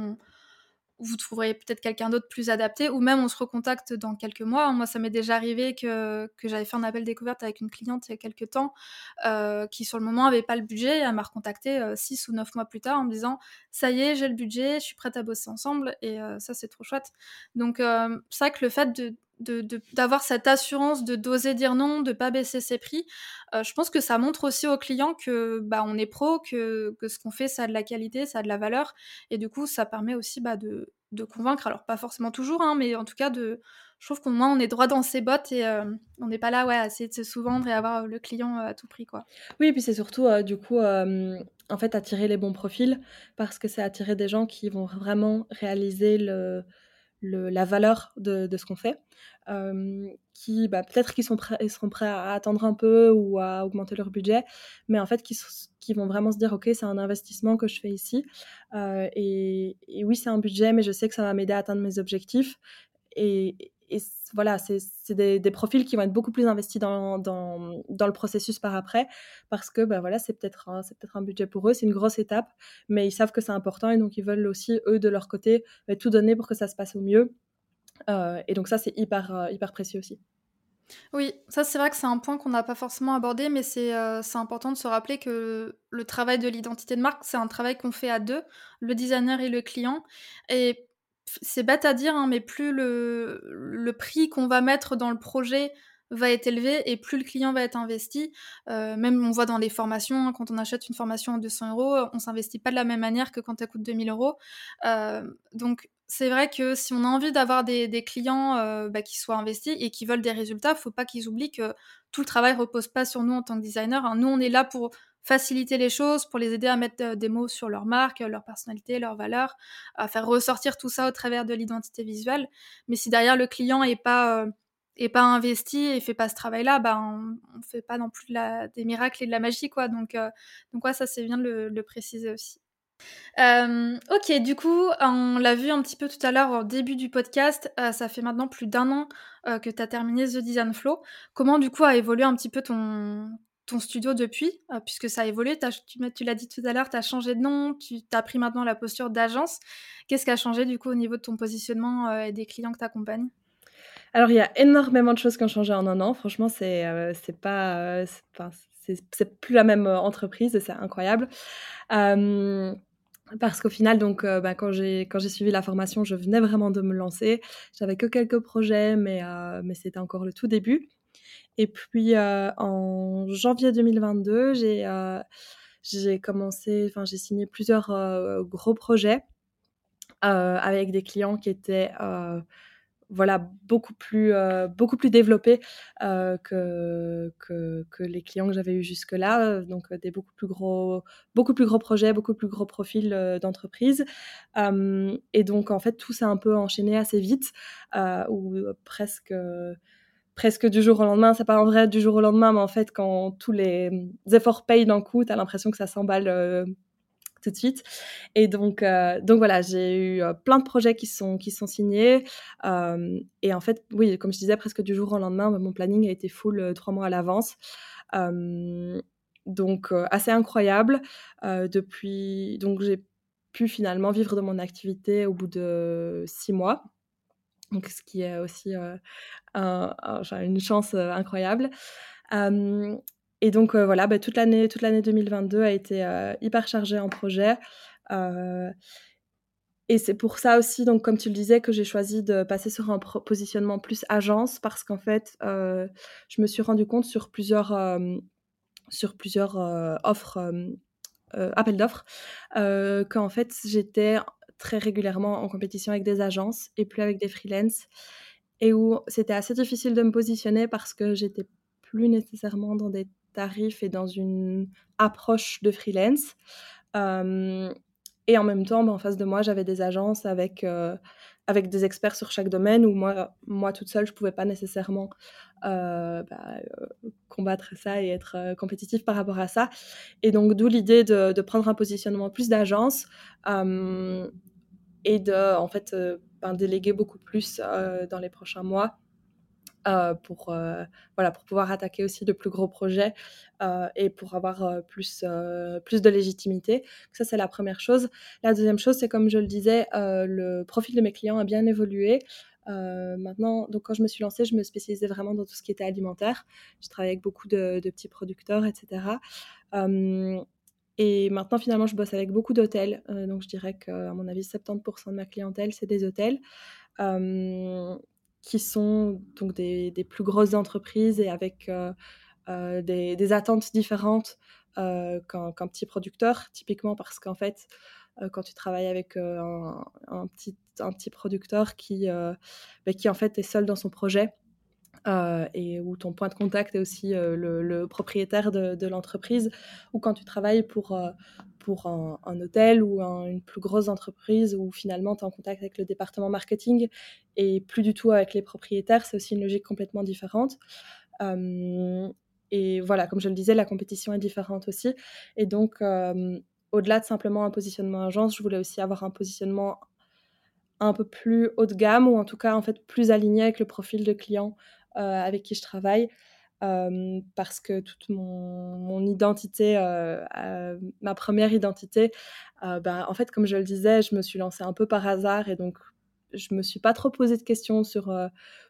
S1: vous trouverez peut-être quelqu'un d'autre plus adapté, ou même on se recontacte dans quelques mois. Moi, ça m'est déjà arrivé que, j'avais fait un appel découverte avec une cliente il y a quelques temps, euh, qui sur le moment avait pas le budget, elle m'a recontacté euh, six ou neuf mois plus tard en me disant ça y est, j'ai le budget, je suis prête à bosser ensemble, et euh, ça c'est trop chouette. Donc c'est vrai que le fait de d'avoir de, cette assurance de d'oser dire non, de pas baisser ses prix. Euh, je pense que ça montre aussi aux clients que bah on est pro, que, que ce qu'on fait ça a de la qualité, ça a de la valeur, et du coup ça permet aussi bah, de, de convaincre. Alors pas forcément toujours, hein, mais en tout cas de, je trouve qu'au moins on est droit dans ses bottes et euh, on n'est pas là ouais à essayer de se sous-vendre et avoir le client euh, à tout prix quoi.
S2: Oui, et puis c'est surtout du coup en fait attirer les bons profils parce que c'est attirer des gens qui vont vraiment réaliser le le, la valeur de, de ce qu'on fait, euh, qui bah, peut-être qu'ils sont prêts, ils seront prêts à attendre un peu ou à augmenter leur budget, mais en fait qui, qui vont vraiment se dire ok c'est un investissement que je fais ici euh, et, et, oui c'est un budget mais je sais que ça va m'aider à atteindre mes objectifs et, et voilà, c'est des, profils qui vont être beaucoup plus investis dans, le processus par après, parce que ben voilà, c'est peut-être un, budget pour eux, c'est une grosse étape, mais ils savent que c'est important et donc ils veulent aussi, eux, de leur côté, ben, tout donner pour que ça se passe au mieux. Euh, et donc ça, c'est hyper, euh, hyper précieux aussi.
S1: Oui, ça c'est vrai que c'est un point qu'on n'a pas forcément abordé, mais c'est euh, important de se rappeler que le travail de l'identité de marque, c'est un travail qu'on fait à deux, le designer et le client. Et c'est bête à dire, hein, mais plus le, prix qu'on va mettre dans le projet va être élevé et plus le client va être investi. Euh, même on voit dans les formations, hein, quand on achète une formation à 200 euros, on s'investit pas de la même manière que quand elle coûte 2000 euros. Euh, donc c'est vrai que si on a envie d'avoir des, des, clients euh, bah, qui soient investis et qui veulent des résultats, faut pas qu'ils oublient que tout le travail repose pas sur nous en tant que designer. Hein. Nous, on est là pour faciliter les choses, pour les aider à mettre euh, des mots sur leur marque, leur personnalité, leurs valeurs, à faire ressortir tout ça au travers de l'identité visuelle. Mais si derrière le client est pas euh, est pas investi et fait pas ce travail-là, bah on, on fait pas non plus de la, des miracles et de la magie quoi. Donc euh, donc ouais, ça c'est bien de le, le préciser aussi. Euh, ok, du coup, on l'a vu un petit peu tout à l'heure au début du podcast, euh, ça fait maintenant plus d'un an euh, que tu as terminé The Design Flow. Comment du coup a évolué un petit peu ton, ton studio depuis, euh, puisque ça a évolué. tu, l'as dit tout à l'heure, tu as changé de nom, tu as pris maintenant la posture d'agence. Qu'est-ce qui a changé du coup au niveau de ton positionnement euh, et des clients que tu accompagnes
S2: Alors, il y a énormément de choses qui ont changé en un an. Franchement, c'est euh, pas. Euh, c'est plus la même entreprise et c'est incroyable. Parce qu'au final, donc, bah, quand j'ai suivi la formation, je venais vraiment de me lancer. J'avais que quelques projets, mais mais c'était encore le tout début. Et puis euh, en janvier 2022, j'ai euh, j'ai commencé, enfin j'ai signé plusieurs euh, gros projets avec des clients qui étaient voilà, beaucoup plus, beaucoup plus développé que, que, que, les clients que j'avais eu jusque-là. Donc, des beaucoup plus gros, beaucoup plus gros projets, beaucoup plus gros profils d'entreprise. et donc, en fait, tout s'est un peu enchaîné assez vite, ou presque presque du jour au lendemain. C'est pas en vrai du jour au lendemain, mais en fait, quand tous les efforts payent d'un coup, tu as l'impression que ça s'emballe tout de suite. Et donc, euh, donc voilà, j'ai eu euh, plein de projets qui sont, qui sont signés. Euh, et en fait, oui, comme je disais, presque du jour au lendemain, mon planning a été full trois mois à l'avance. donc, assez incroyable. depuis, donc, j'ai pu finalement vivre de mon activité au bout de six mois. Donc, ce qui est aussi une chance incroyable. Et donc voilà, bah, toute l'année toute l'année 2022 a été hyper chargée en projets. et c'est pour ça aussi, donc comme tu le disais, que j'ai choisi de passer sur un positionnement plus agence parce qu'en fait, je me suis rendu compte sur plusieurs, sur plusieurs offres, appels d'offres, qu'en fait, j'étais très régulièrement en compétition avec des agences et plus avec des freelances et où c'était assez difficile de me positionner parce que j'étais plus nécessairement dans des tarifs et dans une approche de freelance. et en même temps, ben, en face de moi, j'avais des agences avec, avec des experts sur chaque domaine où moi, moi toute seule, je ne pouvais pas nécessairement bah, combattre ça et être compétitif par rapport à ça. Et donc, d'où l'idée de, de, prendre un positionnement plus d'agence et de, en fait, ben, déléguer beaucoup plus dans les prochains mois euh, pour, euh, voilà, pour pouvoir attaquer aussi de plus gros projets euh, et pour avoir plus, plus de légitimité. Ça, c'est la première chose. La deuxième chose, c'est comme je le disais, le profil de mes clients a bien évolué. maintenant, donc quand je me suis lancée, je me spécialisais vraiment dans tout ce qui était alimentaire. Je travaillais avec beaucoup de petits producteurs, etc. et maintenant, finalement, je bosse avec beaucoup d'hôtels. donc, je dirais qu'à mon avis, 70% de ma clientèle, c'est des hôtels qui sont donc des, plus grosses entreprises et avec euh, euh, des, attentes différentes euh, qu'un petit producteur, typiquement parce qu'en fait, quand tu travailles avec un, petit, producteur qui, bah, qui en fait est seul dans son projet, euh, et où ton point de contact est aussi euh, le, propriétaire de, l'entreprise, ou quand tu travailles pour, euh, pour un, hôtel ou une plus grosse entreprise où finalement tu es en contact avec le département marketing et plus du tout avec les propriétaires, c'est aussi une logique complètement différente. et voilà, comme je le disais, la compétition est différente aussi. Et donc, au-delà de simplement un positionnement agence, je voulais aussi avoir un positionnement un peu plus haut de gamme ou en tout cas en fait plus aligné avec le profil de client avec qui je travaille. parce que toute mon, identité, euh, euh, ma première identité, ben, en fait, comme je le disais, je me suis lancée un peu par hasard et donc je me suis pas trop posé de questions sur,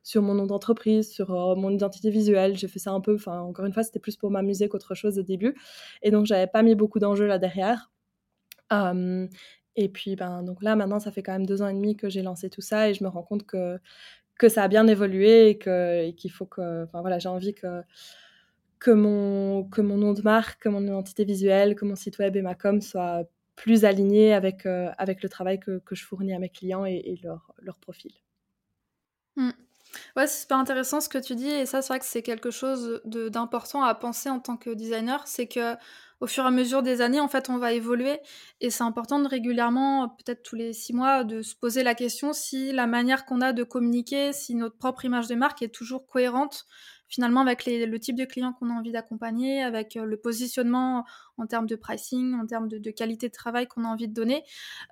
S2: sur mon nom d'entreprise, sur mon identité visuelle. J'ai fait ça un peu, enfin, encore une fois, c'était plus pour m'amuser qu'autre chose au début. Et donc, j'avais pas mis beaucoup d'enjeux là derrière. et puis, ben, donc là, maintenant, ça fait quand même deux ans et demi que j'ai lancé tout ça et je me rends compte que que ça a bien évolué et que qu'il faut que enfin voilà j'ai envie que mon nom de marque que mon identité visuelle que mon site web et ma com soient plus alignés avec euh, avec le travail que, que, je fournis à mes clients et, leur, leur profil
S1: mmh. Ouais, c'est super intéressant ce que tu dis, et ça, c'est vrai que c'est quelque chose d'important à penser en tant que designer, c'est que au fur et à mesure des années, en fait, on va évoluer. Et c'est important de régulièrement, peut-être tous les six mois, de se poser la question si la manière qu'on a de communiquer, si notre propre image de marque est toujours cohérente finalement avec le type de client qu'on a envie d'accompagner, avec euh, le positionnement en termes de pricing, en termes de, qualité de travail qu'on a envie de donner.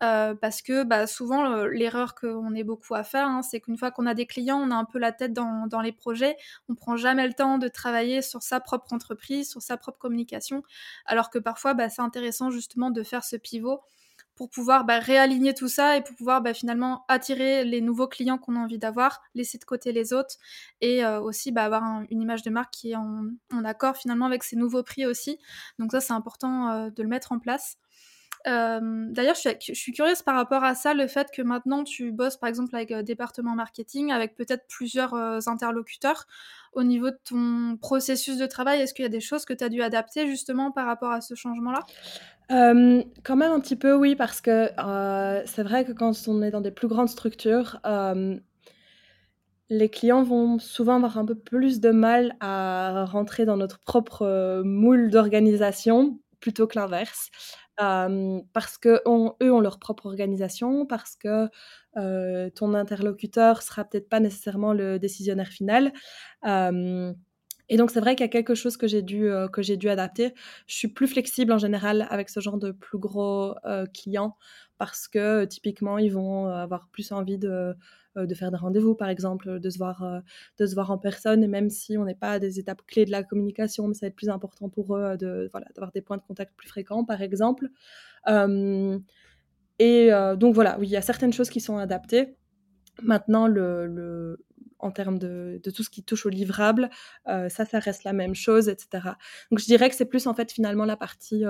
S1: Euh, parce que bah, souvent, l'erreur qu'on est beaucoup à faire, hein, c'est qu'une fois qu'on a des clients, on a un peu la tête dans, dans les projets, on prend jamais le temps de travailler sur sa propre entreprise, sur sa propre communication, alors que parfois, bah, c'est intéressant justement de faire ce pivot pour pouvoir bah, réaligner tout ça et pour pouvoir bah, finalement attirer les nouveaux clients qu'on a envie d'avoir, laisser de côté les autres et euh, aussi bah, avoir une image de marque qui est en, accord finalement avec ces nouveaux prix aussi. Donc ça c'est important euh, de le mettre en place. D'ailleurs, je, suis, curieuse par rapport à ça, le fait que maintenant tu bosses par exemple avec département marketing, avec peut-être plusieurs interlocuteurs. Au niveau de ton processus de travail, est-ce qu'il y a des choses que tu as dû adapter justement par rapport à ce changement-là?
S2: Quand même un petit peu, oui, parce que c'est vrai que quand on est dans des plus grandes structures, les clients vont souvent avoir un peu plus de mal à rentrer dans notre propre moule d'organisation plutôt que l'inverse. Parce que eux ont leur propre organisation, parce que ton interlocuteur sera peut-être pas nécessairement le décisionnaire final. et donc c'est vrai qu'il y a quelque chose que j'ai dû que j'ai dû adapter. Je suis plus flexible en général avec ce genre de plus gros clients parce que typiquement ils vont avoir plus envie de de faire des rendez-vous, par exemple, de se voir, euh, de se voir en personne, et même si on n'est pas à des étapes clés de la communication, mais ça va être plus important pour eux de, voilà, d'avoir des points de contact plus fréquents, par exemple. et donc voilà, oui, il y a certaines choses qui sont adaptées. Maintenant, le, en termes de, tout ce qui touche au livrable, ça, ça reste la même chose, etc. Donc je dirais que c'est plus en fait finalement la partie,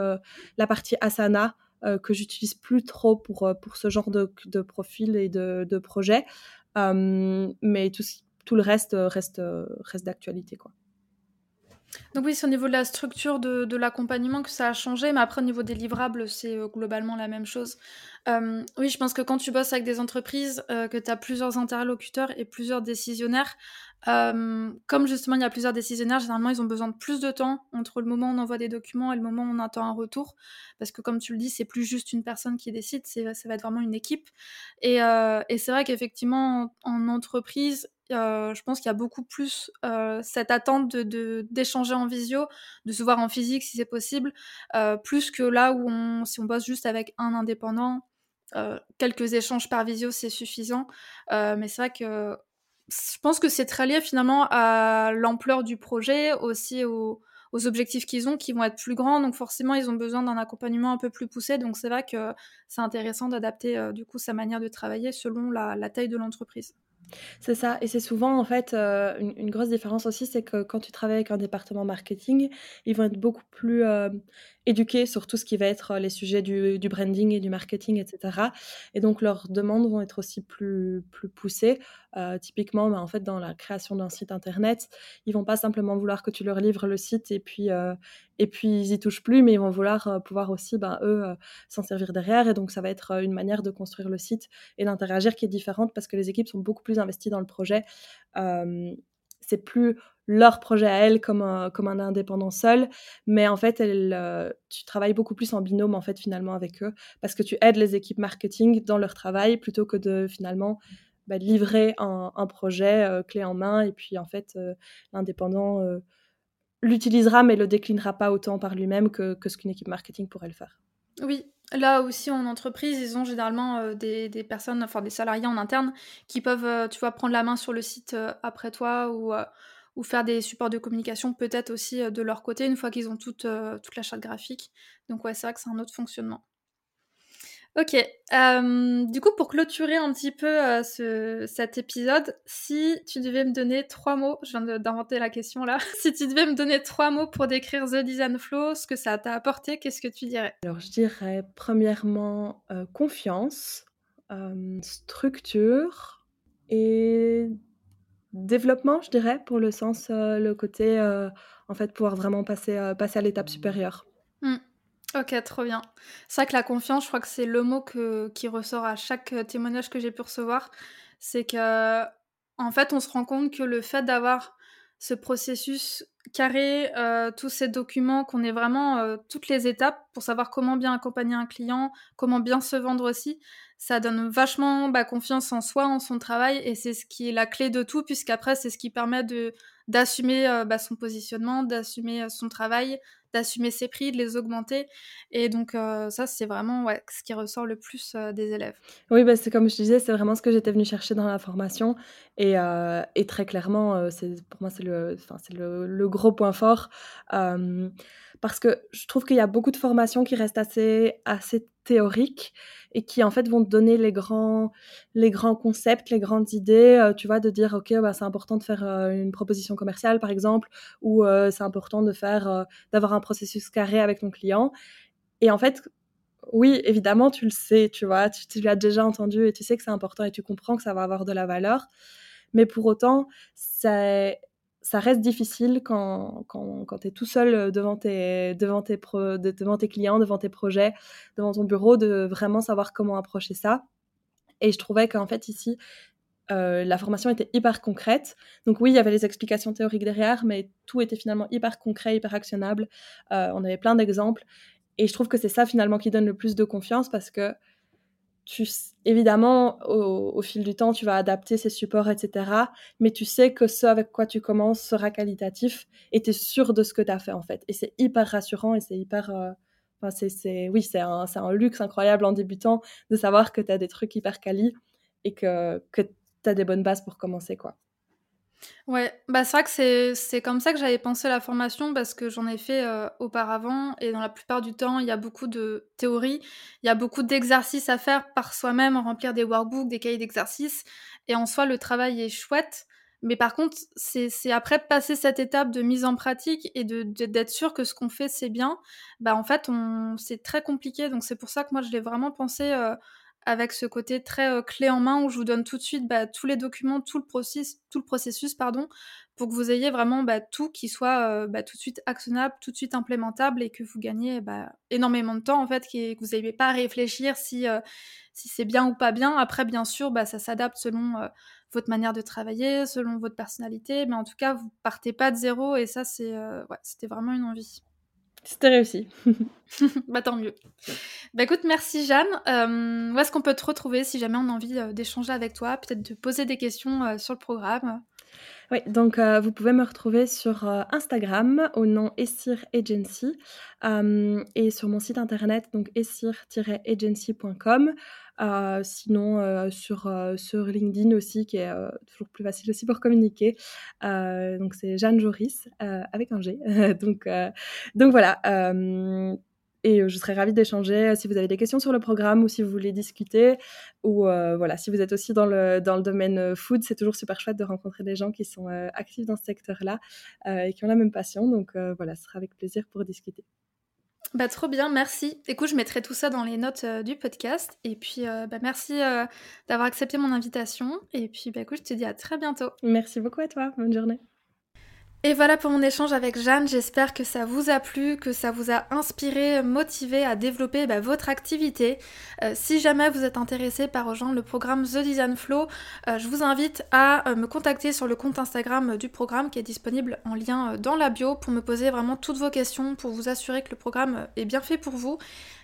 S2: la partie Asana euh, que j'utilise plus trop pour, euh, pour ce genre de, de profil et de, de projet. Euh, mais tout, tout le reste reste, reste d'actualité. quoi.
S1: Donc oui, c'est au niveau de la structure de, de l'accompagnement que ça a changé, mais après au niveau des livrables, c'est globalement la même chose. oui, je pense que quand tu bosses avec des entreprises, que tu as plusieurs interlocuteurs et plusieurs décisionnaires, comme justement il y a plusieurs décisionnaires, généralement ils ont besoin de plus de temps entre le moment où on envoie des documents et le moment où on attend un retour. Parce que comme tu le dis, c'est plus juste une personne qui décide, ça va être vraiment une équipe. Et, et c'est vrai qu'effectivement, en, entreprise, je pense qu'il y a beaucoup plus cette attente de, d'échanger en visio, de se voir en physique si c'est possible, plus que là où si on bosse juste avec un indépendant, quelques échanges par visio c'est suffisant. mais c'est vrai que je pense que c'est très lié finalement à l'ampleur du projet, aussi aux, objectifs qu'ils ont qui vont être plus grands. Donc forcément, ils ont besoin d'un accompagnement un peu plus poussé. Donc c'est vrai que c'est intéressant d'adapter euh, du coup sa manière de travailler selon la taille de l'entreprise.
S2: C'est ça, et c'est souvent en fait euh, une, grosse différence aussi, c'est que quand tu travailles avec un département marketing, ils vont être beaucoup plus euh, éduqués sur tout ce qui va être euh, les sujets du, branding et du marketing, etc. Et donc leurs demandes vont être aussi plus, plus poussées. typiquement, bah, en fait, dans la création d'un site internet, ils vont pas simplement vouloir que tu leur livres le site et puis, et puis ils y touchent plus, mais ils vont vouloir pouvoir aussi, ben, eux, s'en servir derrière. Et donc ça va être une manière de construire le site et d'interagir qui est différente parce que les équipes sont beaucoup plus investies dans le projet. c'est plus leur projet à elles comme un, comme un indépendant seul, mais en fait, elles, tu travailles beaucoup plus en binôme en fait finalement avec eux parce que tu aides les équipes marketing dans leur travail plutôt que de finalement bah, livrer un, projet clé en main et puis en fait l'indépendant l'utilisera mais le déclinera pas autant par lui-même que, que ce qu'une équipe marketing pourrait le faire.
S1: Oui, Là aussi, en entreprise, ils ont généralement euh, des, des, personnes, enfin des salariés en interne, qui peuvent, euh, tu vois, prendre la main sur le site euh, après toi ou, ou faire des supports de communication peut-être aussi de leur côté une fois qu'ils ont toute, toute la charte graphique. Donc ouais, c'est vrai que c'est un autre fonctionnement. Ok. Euh, du coup, pour clôturer un petit peu euh, ce, cet épisode, si tu devais me donner trois mots, je viens d'inventer la question là, <laughs> si tu devais me donner trois mots pour décrire The Design Flow, ce que ça t'a apporté, qu'est-ce que tu dirais?
S2: Alors, je dirais premièrement euh, confiance, structure et développement, je dirais, pour le sens, le côté, en fait, pouvoir vraiment passer, passer à l'étape supérieure.
S1: Mmh. Ok, trop bien. C'est vrai que la confiance, je crois que c'est le mot qui ressort à chaque euh, témoignage que j'ai pu recevoir. C'est que, en fait, on se rend compte que le fait d'avoir ce processus carré, euh, tous ces documents, qu'on ait vraiment euh, toutes les étapes pour savoir comment bien accompagner un client, comment bien se vendre aussi, ça donne vachement bah, confiance en soi, en son travail, et c'est ce qui est la clé de tout, puisqu'après, c'est ce qui permet de d'assumer bah, son positionnement, d'assumer son travail, d'assumer ses prix, de les augmenter. Et donc euh, ça, c'est vraiment ce qui ressort le plus euh, des élèves.
S2: Oui, bah, c'est comme je disais, c'est vraiment ce que j'étais venue chercher dans la formation. Et, euh, et très clairement, c'est pour moi, c'est le, le, gros point fort. Parce que je trouve qu'il y a beaucoup de formations qui restent assez, assez théoriques et qui en fait vont te donner les grands, les grands concepts, les grandes idées, tu vois, de dire ok, bah, c'est important de faire une proposition commerciale par exemple, ou c'est important de faire, d'avoir un processus carré avec ton client. Et en fait, oui, évidemment, tu le sais, tu vois, tu, tu l'as déjà entendu et tu sais que c'est important et tu comprends que ça va avoir de la valeur. Mais pour autant, ça, ça reste difficile quand, quand, quand tu es tout seul tes, devant, tes devant tes clients, devant tes projets, devant ton bureau, de vraiment savoir comment approcher ça. Et je trouvais qu'en fait, ici, la formation était hyper concrète. Donc oui, il y avait les explications théoriques derrière, mais tout était finalement hyper concret, hyper actionnable. on avait plein d'exemples. Et je trouve que c'est ça finalement qui donne le plus de confiance parce que évidemment, au, fil du temps, tu vas adapter ces supports, etc. Mais tu sais que ce avec quoi tu commences sera qualitatif et tu es sûr de ce que tu as fait, en fait. Et c'est hyper rassurant et c'est hyper... Euh, c'est, oui, c'est un, un, luxe incroyable en débutant de savoir que tu as des trucs hyper quali et que, que tu as des bonnes bases pour commencer, quoi.
S1: Ouais, bah c'est vrai que c'est comme ça que j'avais pensé la formation parce que j'en ai fait euh, auparavant et dans la plupart du temps, il y a beaucoup de théorie, il y a beaucoup d'exercices à faire par soi-même, remplir des workbooks, des cahiers d'exercices et en soi le travail est chouette. Mais par contre, c'est après passer cette étape de mise en pratique et de d'être sûr que ce qu'on fait c'est bien, bah en fait c'est très compliqué donc c'est pour ça que moi je l'ai vraiment pensé euh, avec ce côté très euh, clé en main où je vous donne tout de suite bah, tous les documents, tout le, processus, tout le processus, pardon, pour que vous ayez vraiment bah, tout qui soit euh, bah, tout de suite actionnable, tout de suite implémentable et que vous gagnez énormément de temps en fait, que vous n'ayez pas à réfléchir si, euh, si c'est bien ou pas bien. Après, bien sûr, ça s'adapte selon votre manière de travailler, selon votre personnalité, mais en tout cas, vous partez pas de zéro et ça, c'était vraiment une envie.
S2: C'était réussi. <laughs>
S1: bah tant mieux. Bah écoute, merci Jeanne. Euh, où est-ce qu'on peut te retrouver si jamais on a envie euh, d'échanger avec toi, peut-être de poser des questions euh, sur le programme?
S2: Oui, donc vous pouvez me retrouver sur Instagram au nom Essir Agency et sur mon site internet donc essir-agency.com. sinon sur, LinkedIn aussi qui est toujours plus facile aussi pour communiquer. donc c'est Jeanne Joris avec un <laughs> donc voilà et je serais ravie d'échanger si vous avez des questions sur le programme ou si vous voulez discuter. Ou voilà, si vous êtes aussi dans le, dans le domaine food, c'est toujours super chouette de rencontrer des gens qui sont actifs dans ce secteur-là et qui ont la même passion. Donc voilà, ce sera avec plaisir pour discuter.
S1: Bah, trop bien, merci. Écoute, je mettrai tout ça dans les notes du podcast. Et puis, bah, merci d'avoir accepté mon invitation. Et puis, bah, écoute, je te dis à très bientôt.
S2: Merci beaucoup à toi. Bonne journée.
S1: Et voilà pour mon échange avec Jeanne, j'espère que ça vous a plu, que ça vous a inspiré, motivé à développer bah, votre activité. Euh, si jamais vous êtes intéressé par rejoindre le programme The Design Flow, euh, je vous invite à euh, me contacter sur le compte Instagram du programme qui est disponible en lien dans la bio pour me poser vraiment toutes vos questions, pour vous assurer que le programme est bien fait pour vous.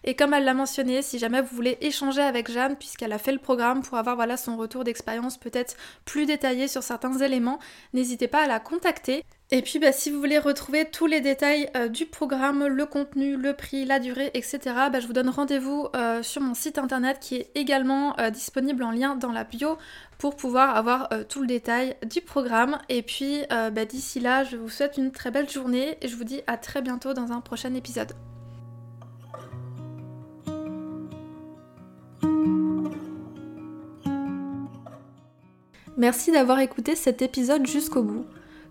S1: Et comme elle l'a mentionné, si jamais vous voulez échanger avec Jeanne, puisqu'elle a fait le programme pour avoir voilà, son retour d'expérience peut-être plus détaillé sur certains éléments, n'hésitez pas à la contacter. Et puis bah, si vous voulez retrouver tous les détails euh, du programme, le contenu, le prix, la durée, etc., bah, je vous donne rendez-vous euh, sur mon site internet qui est également euh, disponible en lien dans la bio pour pouvoir avoir tout le détail du programme. Et puis bah, d'ici là, je vous souhaite une très belle journée et je vous dis à très bientôt dans un prochain épisode. Merci d'avoir écouté cet épisode jusqu'au bout.